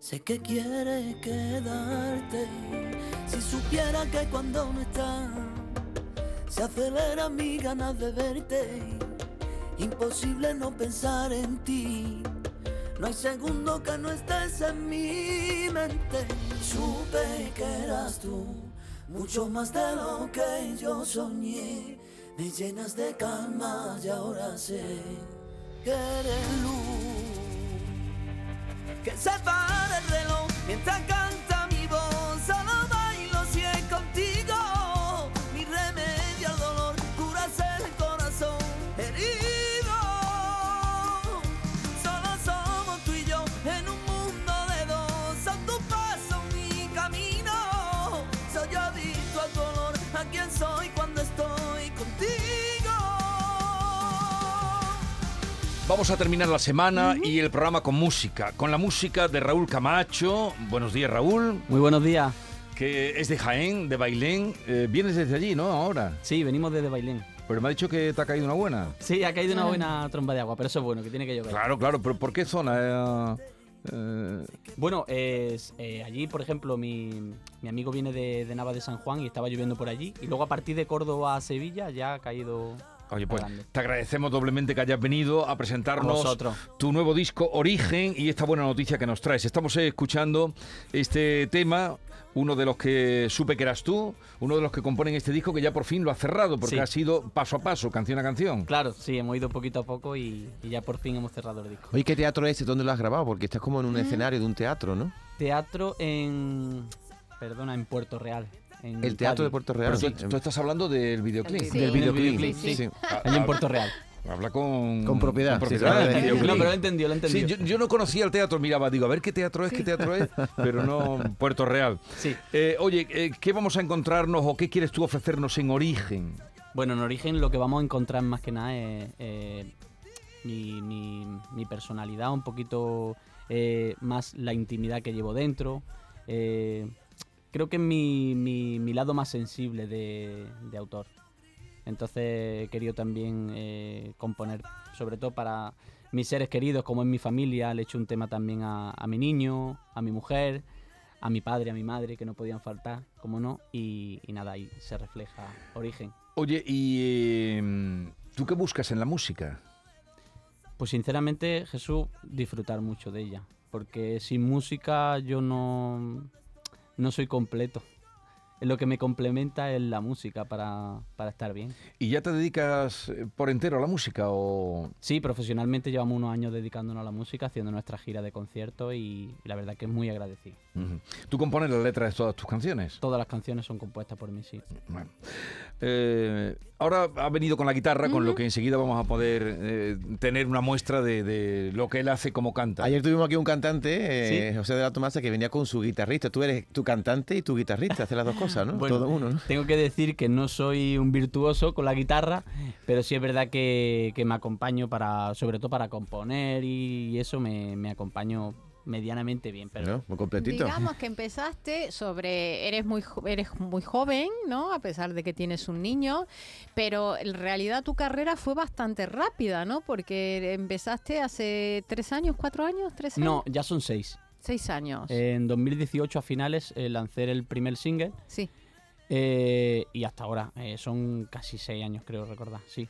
Sé que quieres quedarte. Si supiera que cuando no estás, se acelera mi ganas de verte. Imposible no pensar en ti. No hay segundo que no estés en mi mente. Supe que eras tú, mucho más de lo que yo soñé. Me llenas de calma y ahora sé que eres luz. Que se para el reloj mientras Vamos a terminar la semana y el programa con música, con la música de Raúl Camacho. Buenos días, Raúl, Muy buenos días. que es de Jaén, de Bailén. Eh, vienes desde allí, ¿no? Ahora. Sí, venimos desde Bailén. Pero me ha dicho que te ha caído una buena. Sí, ha caído una buena tromba de agua, pero eso es bueno, que tiene que llover. Claro, claro, pero ¿por qué zona? Eh, eh, Bueno, es, eh, allí, por ejemplo, mi, mi amigo viene de, de Nava de San Juan y estaba lloviendo por allí. Y luego a partir de Córdoba a Sevilla ya ha caído... Oye, pues grande. te agradecemos doblemente que hayas venido a presentarnos A tu nuevo disco Origen y esta buena noticia que nos traes. Estamos eh, escuchando este tema, uno de los que supe que eras tú, uno de los que componen este disco que ya por fin lo ha cerrado porque Sí. ha sido paso a paso, canción a canción. Claro, sí, hemos ido poquito a poco y, y ya por fin hemos cerrado el disco. Oye, ¿qué teatro es ese? ¿Dónde lo has grabado? Porque estás como en un escenario de un teatro, ¿no? Teatro en... Perdona, en Puerto Real. En El teatro de. Puerto Real. Pero tú, tú estás hablando del videoclip. Sí. Del videoclip, videoclip, sí. sí. Allí en Puerto Real. Habla con... Con propiedad, sí, propiedad sí, del sí. videoclip. No, pero lo entendió, lo entendió. Sí, yo, yo no conocía el teatro, miraba, digo, a ver qué teatro es, qué teatro es, pero no Puerto Real. Sí. Eh, oye, eh, ¿qué vamos a encontrarnos o qué quieres tú ofrecernos en origen? Bueno, en origen lo que vamos a encontrar más que nada es eh, mi, mi- mi personalidad, un poquito eh, más la intimidad que llevo dentro. Creo que es mi, mi- mi lado más sensible de, de autor. Entonces he querido también eh, componer, sobre todo para mis seres queridos, como en mi familia. Le he hecho un tema también a, a mi niño, a mi mujer, a mi padre, a mi madre, que no podían faltar, como no. Y, y nada, ahí se refleja origen. Oye, ¿y eh, tú qué buscas en la música? Pues sinceramente, Jesús, disfrutar mucho de ella. Porque sin música yo no, no soy completo. Lo que me complementa es la música para, para estar bien. ¿Y ya te dedicas eh, por entero a la música o...? Sí, profesionalmente llevamos unos años dedicándonos a la música, haciendo nuestra gira de conciertos y, la verdad que es muy agradecido. ¿Tú compones las letras de todas tus canciones? Todas las canciones son compuestas por mí, sí. Bueno. Eh, ahora ha venido con la guitarra, con lo que enseguida vamos a poder eh, tener una muestra de, de lo que él hace como canta. Ayer tuvimos aquí un cantante, eh, Sí. José de la Tomasa, que venía con su guitarrista. Tú eres tu cantante y tu guitarrista, haces las dos cosas, ¿no? Bueno, Todo uno, ¿no? Tengo que decir que no soy un virtuoso con la guitarra, pero sí es verdad que, que me acompaño para, sobre todo para componer y eso me, me acompaño medianamente bien. Pero ¿No? Muy completito. Digamos que empezaste sobre, eres muy, eres muy joven, ¿no? A pesar de que tienes un niño, pero en realidad tu carrera fue bastante rápida, ¿no? Porque empezaste hace tres años, cuatro años, tres años. no, ya son seis. Seis años. En 2018 a finales eh, lancé el primer single sí. eh, y hasta ahora eh, son casi seis años creo recordar, sí.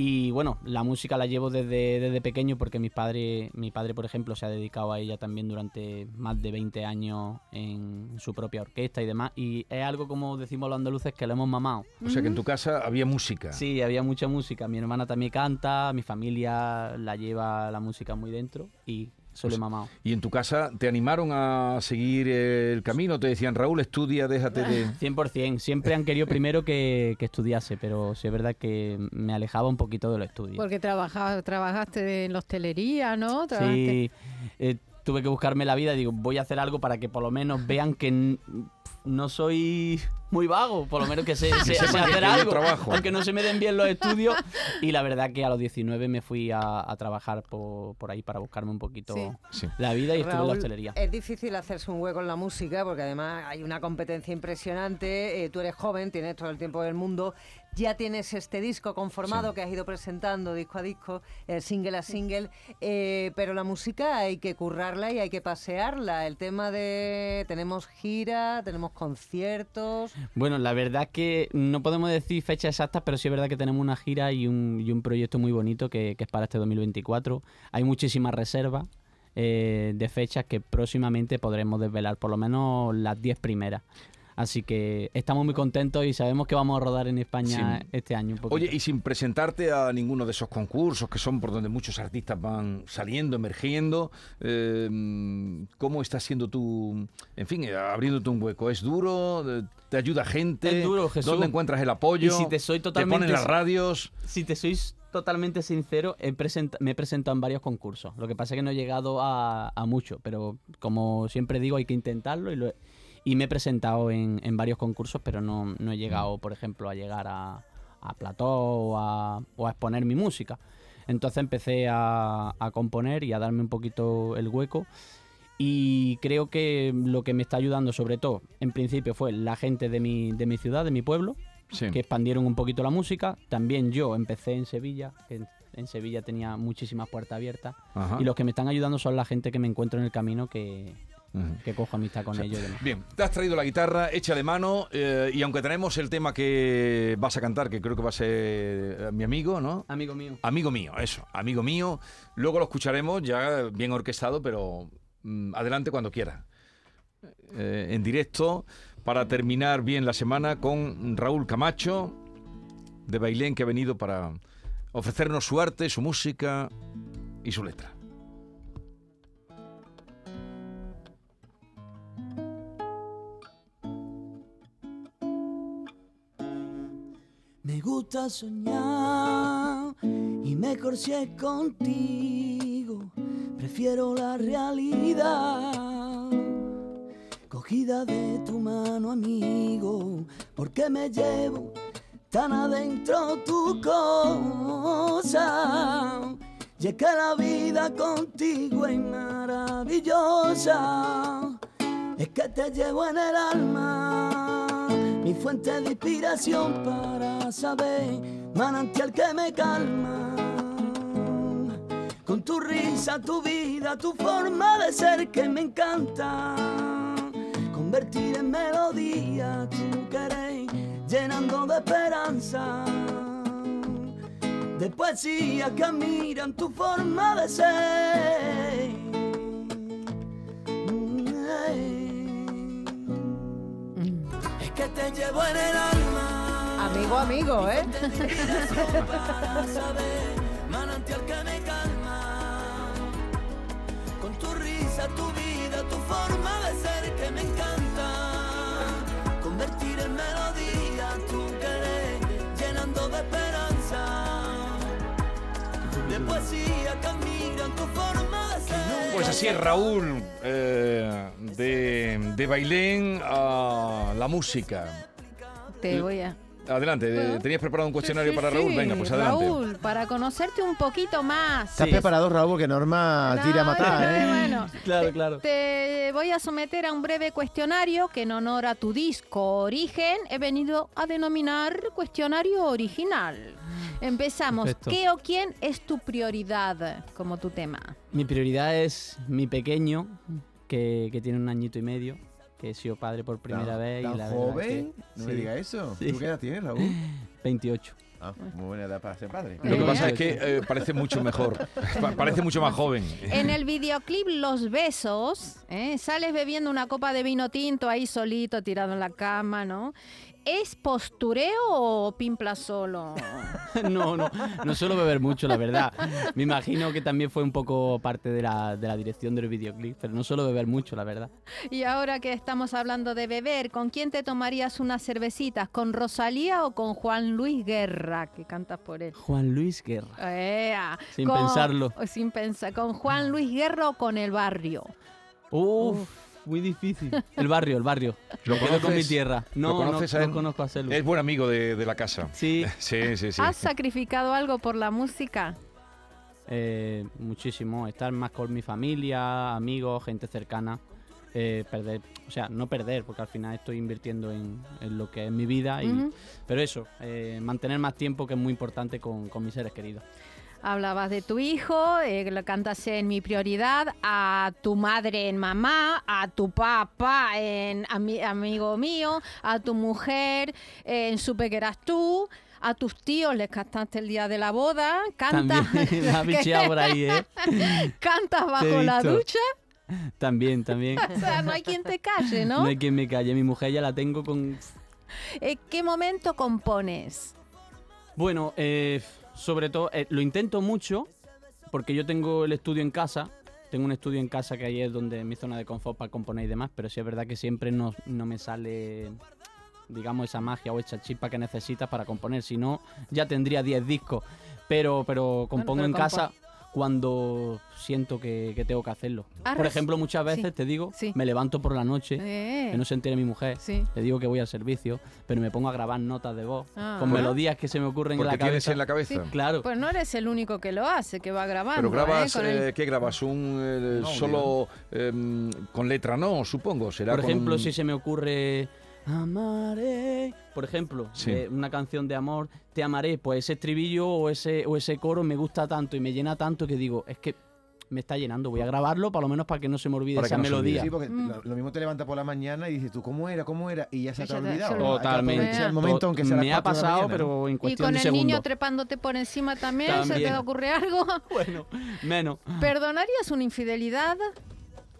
Y bueno, la música la llevo desde, desde pequeño porque mi padre, mi padre, por ejemplo, se ha dedicado a ella también durante más de 20 años en su propia orquesta y demás. Y es algo, como decimos los andaluces, que lo hemos mamado. O sea que en tu casa había música. Sí, había mucha música. Mi hermana también canta, mi familia la lleva la música muy dentro y eso lo he mamado. Y en tu casa te animaron a seguir el camino, te decían, Raúl, estudia, déjate de... 100%. Siempre han querido primero que, que estudiase, pero sí es verdad que me alejaba un poquito de los estudios. Porque trabaja- trabajaste en la hostelería, ¿no? Trabajaste- Sí, eh, tuve que buscarme la vida. Digo, voy a hacer algo para que por lo menos vean que no soy muy vago, por lo menos que sé, sé- sé hacer algo, trabajo. aunque no se me den bien los estudios. Y la verdad que a los 19 me fui a, a trabajar por, por ahí para buscarme un poquito Sí. La vida y estuve en la Raúl, hostelería. Es difícil hacerse un hueco en la música porque además hay una competencia impresionante. eh, tú eres joven, tienes todo el tiempo del mundo. Ya tienes este disco conformado Sí. que has ido presentando disco a disco, eh, single a single, eh, pero la música hay que currarla y hay que pasearla. El tema de tenemos gira, tenemos conciertos. Bueno, la verdad es que no podemos decir fechas exactas, pero sí es verdad que tenemos una gira y un, y un proyecto muy bonito que, que es para este 2024. Hay muchísimas reservas eh, de fechas que próximamente podremos desvelar, por lo menos las 10 primeras. Así que estamos muy contentos y sabemos que vamos a rodar en España Sí. este año un. Oye, y sin presentarte a ninguno de esos concursos que son por donde muchos artistas van saliendo, emergiendo, eh, ¿cómo está siendo tu, en fin, eh, abriéndote un hueco? ¿Es duro? Eh, ¿Te ayuda gente? Es duro, Jesús. ¿Dónde encuentras el apoyo? Y si te soy ¿Te totalmente ponen las radios? Si te sois totalmente sincero, he me he presentado en varios concursos. Lo que pasa es que no he llegado a, a mucho, pero como siempre digo, hay que intentarlo y, lo he- y me he presentado en, en varios concursos, pero no, no he llegado, por ejemplo, a llegar a, a plató o a, o a exponer mi música. Entonces empecé a, a componer y a darme un poquito el hueco. Y creo que lo que me está ayudando sobre todo, en principio, fue la gente de mi, de mi ciudad, de mi pueblo, Sí. que expandieron un poquito la música. También yo empecé en Sevilla, que en, en Sevilla tenía muchísimas puertas abiertas. Ajá. Y los que me están ayudando son la gente que me encuentro en el camino, que, Que cojo amistad con ellos. y. Bien, te has traído la guitarra, échale mano, eh, y aunque tenemos el tema que vas a cantar, que creo que va a ser eh, mi amigo, ¿no? Amigo mío. Amigo mío, eso, amigo mío. Luego lo escucharemos ya bien orquestado, pero mm, adelante cuando quiera. Eh, en directo, para terminar bien la semana con Raúl Camacho, de Bailén, que ha venido para ofrecernos su arte, su música y su letra. Gusta soñar y mejor si es contigo. Prefiero la realidad. Cogida de tu mano, amigo, porque me llevo tan adentro tu cosa. Y es que la vida contigo es maravillosa. Es que te llevo en el alma, mi fuente de inspiración para saber, manantial que me calma. Con tu risa, tu vida, tu forma de ser que me encanta. Convertir en melodía tu querer, llenando de esperanza. De poesía que admiran tu forma de ser. Es que te llevo en el alma. Amigo, amigo, ¿eh? manantial que me calma. Con tu risa, tu vida, tu forma de ser que me encanta. Convertir en melodía tu querer, llenando de esperanza. De poesía que admiran tu forma de ser. Pues así es Raúl, eh, de, de Bailén a la música. Te voy a... Adelante, eh, Bueno. ¿tenías preparado un cuestionario Sí, para sí, Raúl? Venga, pues adelante. Raúl, para conocerte un poquito más. ¿Estás Sí. preparado, Raúl? Porque Norma tira a matar, no, ¿eh? bueno, Claro, te- claro. Te voy a someter a un breve cuestionario que en honor a tu disco Origen he venido a denominar cuestionario original. Empezamos. Perfecto. ¿Qué o quién es tu prioridad como tu tema? Mi prioridad es mi pequeño, que, que tiene un añito y medio, que he sido padre por primera Tan- vez. tan y la joven? que- no sí, me digas eso. Sí. ¿Tú qué edad tienes, Raúl? 28. Ah, muy buena edad para ser padre. Lo que pasa es que eh, parece mucho mejor, pa- parece mucho más joven. En el videoclip Los Besos, ¿eh? sales bebiendo una copa de vino tinto ahí solito, tirado en la cama, ¿no? ¿Es postureo o pimpla solo? no, no, no suelo beber mucho, la verdad. Me imagino que también fue un poco parte de la, de la dirección del videoclip, pero no suelo beber mucho, la verdad. Y ahora que estamos hablando de beber, ¿con quién te tomarías unas cervecitas? ¿Con Rosalía o con Juan Luis Guerra, que cantas por él? Juan Luis Guerra. Ea, Sin pensarlo. Sin pensar. ¿Con Juan Luis Guerra o con el barrio? Uf, muy difícil. El barrio, el barrio. ¿Lo Me quedo con mi conoces? tierra. ¿Lo No, conoces no, a no él? conozco a Celu. Es buen amigo de, de la casa. Sí, Sí, sí, sí. ¿Has sacrificado algo por la música? eh, muchísimo. Estar más con mi familia, amigos, gente cercana. eh, perder, o sea, no perder, porque al final estoy invirtiendo en, en lo que es mi vida, y, pero eso, eh, mantener más tiempo que es muy importante con, con mis seres queridos. Hablabas de tu hijo, eh, lo cantas en Mi Prioridad, a tu madre en Mamá, a tu papá en ami- Amigo Mío, a tu mujer en Supe que eras tú, a tus tíos les cantaste el día de la boda, cantas, También por ahí, ¿eh? cantas bajo la ducha, También, también. o sea, no hay quien te calle, ¿no? No hay quien me calle. Mi mujer ya la tengo con Eh, ¿Qué momento compones? Bueno, eh, sobre todo, eh, lo intento mucho porque yo tengo el estudio en casa. Tengo un estudio en casa que ahí es donde mi zona de confort para componer y demás, pero sí es verdad que siempre no, no me sale, digamos, esa magia o esa chispa que necesitas para componer. Si no, ya tendría 10 discos. Pero, pero compongo pero en compo- casa cuando siento que, que tengo que hacerlo. Por ejemplo, muchas veces sí, te digo, sí. me levanto por la noche, Eh, que no se entere mi mujer, sí. le digo que voy al servicio, pero me pongo a grabar notas de voz Ah. con melodías que se me ocurren en la cabeza. en la cabeza. Claro. Pues no eres el único que lo hace, que va grabando. Pero grabas, ¿eh? El- eh, ¿qué grabas? ¿Un eh, No, solo em, con letra? No, supongo. Será Por con- ejemplo, si se me ocurre amaré, por ejemplo, Sí. eh, una canción de amor, te amaré, pues ese estribillo o ese o ese coro me gusta tanto y me llena tanto que digo, es que me está llenando, voy a grabarlo por lo menos para que no se me olvide Para esa no melodía. Sí, porque Mm. lo, lo mismo te levanta por la mañana y dices tú, ¿cómo era? ¿Cómo era? Y ya se te ha olvidado. Totalmente. el To- momento, aunque sea me ha pasado, pero en Y cuestión con de el segundos. niño trepándote por encima también, ¿se te También. ocurre algo? Bueno, menos. ¿Perdonarías una infidelidad?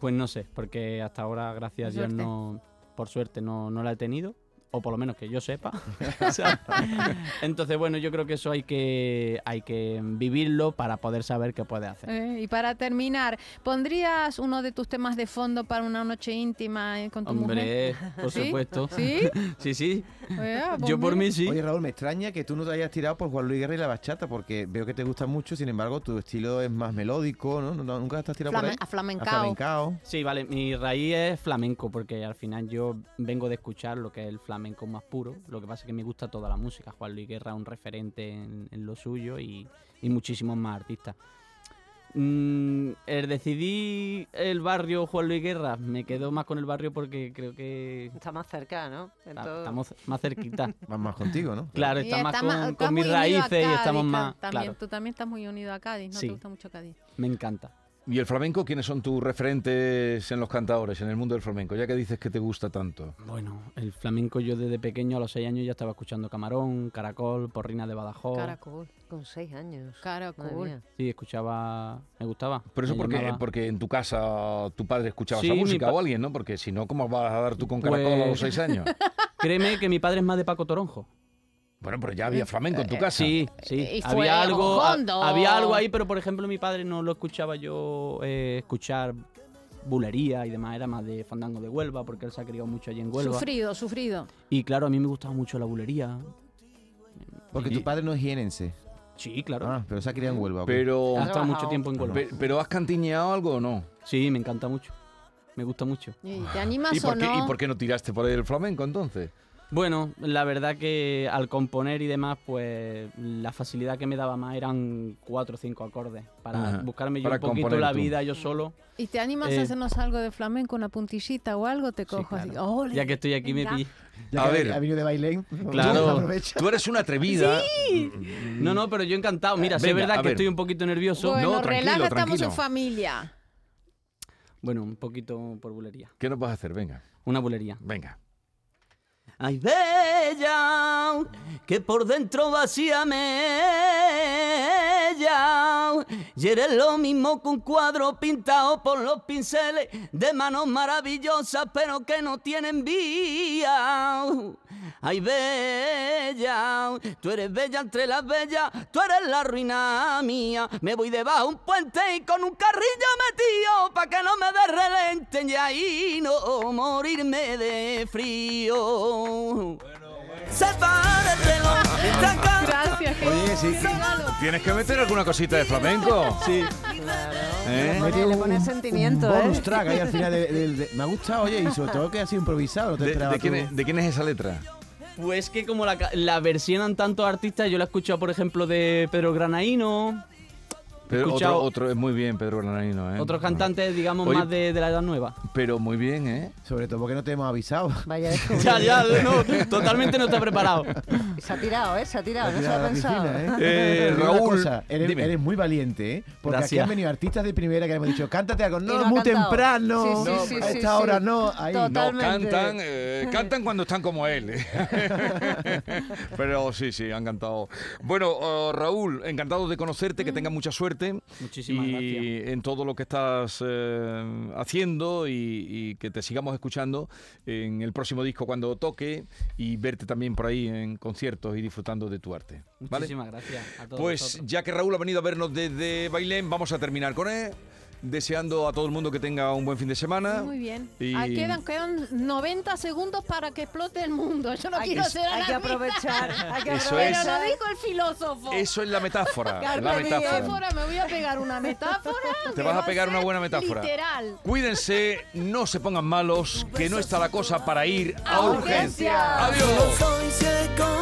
Pues no sé, porque hasta ahora, gracias a Dios, suerte. no, por suerte no, no la he tenido. O por lo menos que yo sepa. O sea, Entonces, bueno, yo creo que eso hay que, hay que vivirlo para poder saber qué puede hacer. Eh, y para terminar, ¿pondrías uno de tus temas de fondo para una noche íntima eh, con tu mujer? Hombre, por ¿Sí? supuesto. ¿Sí? Sí, sí. Pues Yo por mira. mí sí. Oye, Raúl, me extraña que tú no te hayas tirado por Juan Luis Guerra y la bachata, porque veo que te gusta mucho, sin embargo, tu estilo es más melódico, ¿no? ¿No- ¿Nunca te has tirado por ahí? a flamencao. A flamencao. Sí, vale, mi raíz es flamenco, porque al final yo vengo de escuchar lo que es el flamenco más puro. Lo que pasa es que me gusta toda la música. Juan Luis Guerra es un referente en, en lo suyo y, y muchísimos más artistas. Mm, el decidí el barrio Juan Luis Guerra, me quedo más con el barrio porque creo que Está más cerca, ¿no? En está- todo- estamos más cerquita. Más, más contigo, ¿no? Claro, está más con, mis raíces y estamos más... También, Claro, Tú también estás muy unido a Cádiz, ¿no? Sí. Te gusta mucho Cádiz. me encanta. ¿Y el flamenco? ¿Quiénes son tus referentes en los cantadores, en el mundo del flamenco? Ya que dices que te gusta tanto. Bueno, el flamenco yo desde pequeño a los seis años ya estaba escuchando Camarón, Caracol, Porrina de Badajoz. Caracol. Con seis años. Caracol. Sí, escuchaba, me gustaba. Pero eso porque, llamaba. porque en tu casa tu padre escuchaba Sí, esa música o alguien, ¿no? Porque si no, ¿cómo vas a dar tú con caracol a los Pues- seis años? Créeme que mi padre es más de Paco Toronjo. Bueno, pero ya había flamenco en tu casa. Sí, sí. y fue había algo, a- había algo ahí, pero por ejemplo mi padre no lo escuchaba yo eh, escuchar bulería y demás, era más de fandango de Huelva, porque él se ha criado mucho allí en Huelva. Sufrido, sufrido. Y claro, a mí me gustaba mucho la bulería. Porque Y- tu padre no es jienense. Sí, claro. Ah, pero se ha criado en Huelva. Pero, ha estado mucho tiempo en Huelva. pe- pero ¿has cantiñeado algo o no? Sí, me encanta mucho. Me gusta mucho. ¿Y ¿Te animas ¿Y o por, qué, no? ¿Y por qué no tiraste por ahí el flamenco entonces? Bueno, la verdad que al componer y demás, pues la facilidad que me daba más eran cuatro o cinco acordes. Para Ajá, buscarme yo para un poquito la tú. vida yo solo. ¿Y te animas Eh, a hacernos algo de flamenco, una puntillita o algo? Te Sí, cojo así. Ya que estoy aquí me Venga. pi- Ya a que ver. ha venido de Bailén. Claro. Tú eres una atrevida. No, no, pero yo encantado. Mira, sí es verdad que ver. estoy un poquito nervioso. Bueno, No, tranquilo, relaja, estamos en familia. Bueno, un poquito por bulería. ¿Qué nos vas a hacer? Venga, Una bulería. venga. Ay, bella, que por dentro vacía Y eres lo mismo que un cuadro pintado por los pinceles de manos maravillosas, pero que no tienen vía. Ay, bella, tú eres bella entre las bellas, tú eres la ruina mía. Me voy debajo un puente y con un carrillo metido pa' que no me derrelenten y ahí no morirme de frío. Canta- Gracias, Oye, sí. ¿Tienes que meter alguna cosita de flamenco? Sí. ¿Eh? Le pone- le pone sentimiento, un ¿eh? bonus track ahí al final. de- de- de- me ha gustado, oye, y sobre todo que ha sido improvisado. No te ¿De, esperaba de quién tú. es, de quién es esa letra? Pues que como la, ca- la versionan tantos artistas, yo la he escuchado, por ejemplo, de Pedro Granaíno. Pedro- escuchado otro, otro es muy bien, Pedro Granadino. ¿eh? otros cantantes, digamos, Oye, más de, de la edad nueva. Pero muy bien, ¿eh? Sobre todo porque no te hemos avisado. Vaya. Ya, ya, no, totalmente no está preparado. Se ha tirado, ¿eh? Se ha tirado, no se ha pensado. piscina, ¿eh? Eh, Raúl, cosa, eres, dime. eres muy valiente, ¿eh? Porque aquí Gracias. han venido artistas de primera que hemos dicho, cántate algo. No, no muy cantado. temprano. Sí, sí, no, sí, a esta sí. hora no. Ahí. No, cantan, eh, cantan cuando están como él. Pero sí, sí, han cantado. Bueno, oh, Raúl, encantado de conocerte, que tengas mucha suerte. Muchísimas y gracias. en todo lo que estás eh, haciendo y, y que te sigamos escuchando en el próximo disco cuando toque y verte también por ahí en conciertos y disfrutando de tu arte. ¿vale? Muchísimas gracias a todos Pues vosotros. ya que Raúl ha venido a vernos desde Bailén, vamos a terminar con él. Deseando a todo el mundo que tenga un buen fin de semana. Muy bien. Y- Ah, quedan, quedan 90 segundos para que explote el mundo. Yo no Hay quiero que- ser hay que aprovechar, hay que Eso Pero es. lo dijo el filósofo. Eso es la metáfora. La metáfora. Me voy a pegar una metáfora. Te vas va a pegar una buena metáfora. Literal. Cuídense, no se pongan malos, que no está la cosa para ir a A urgencia. urgencia. Yo Adiós.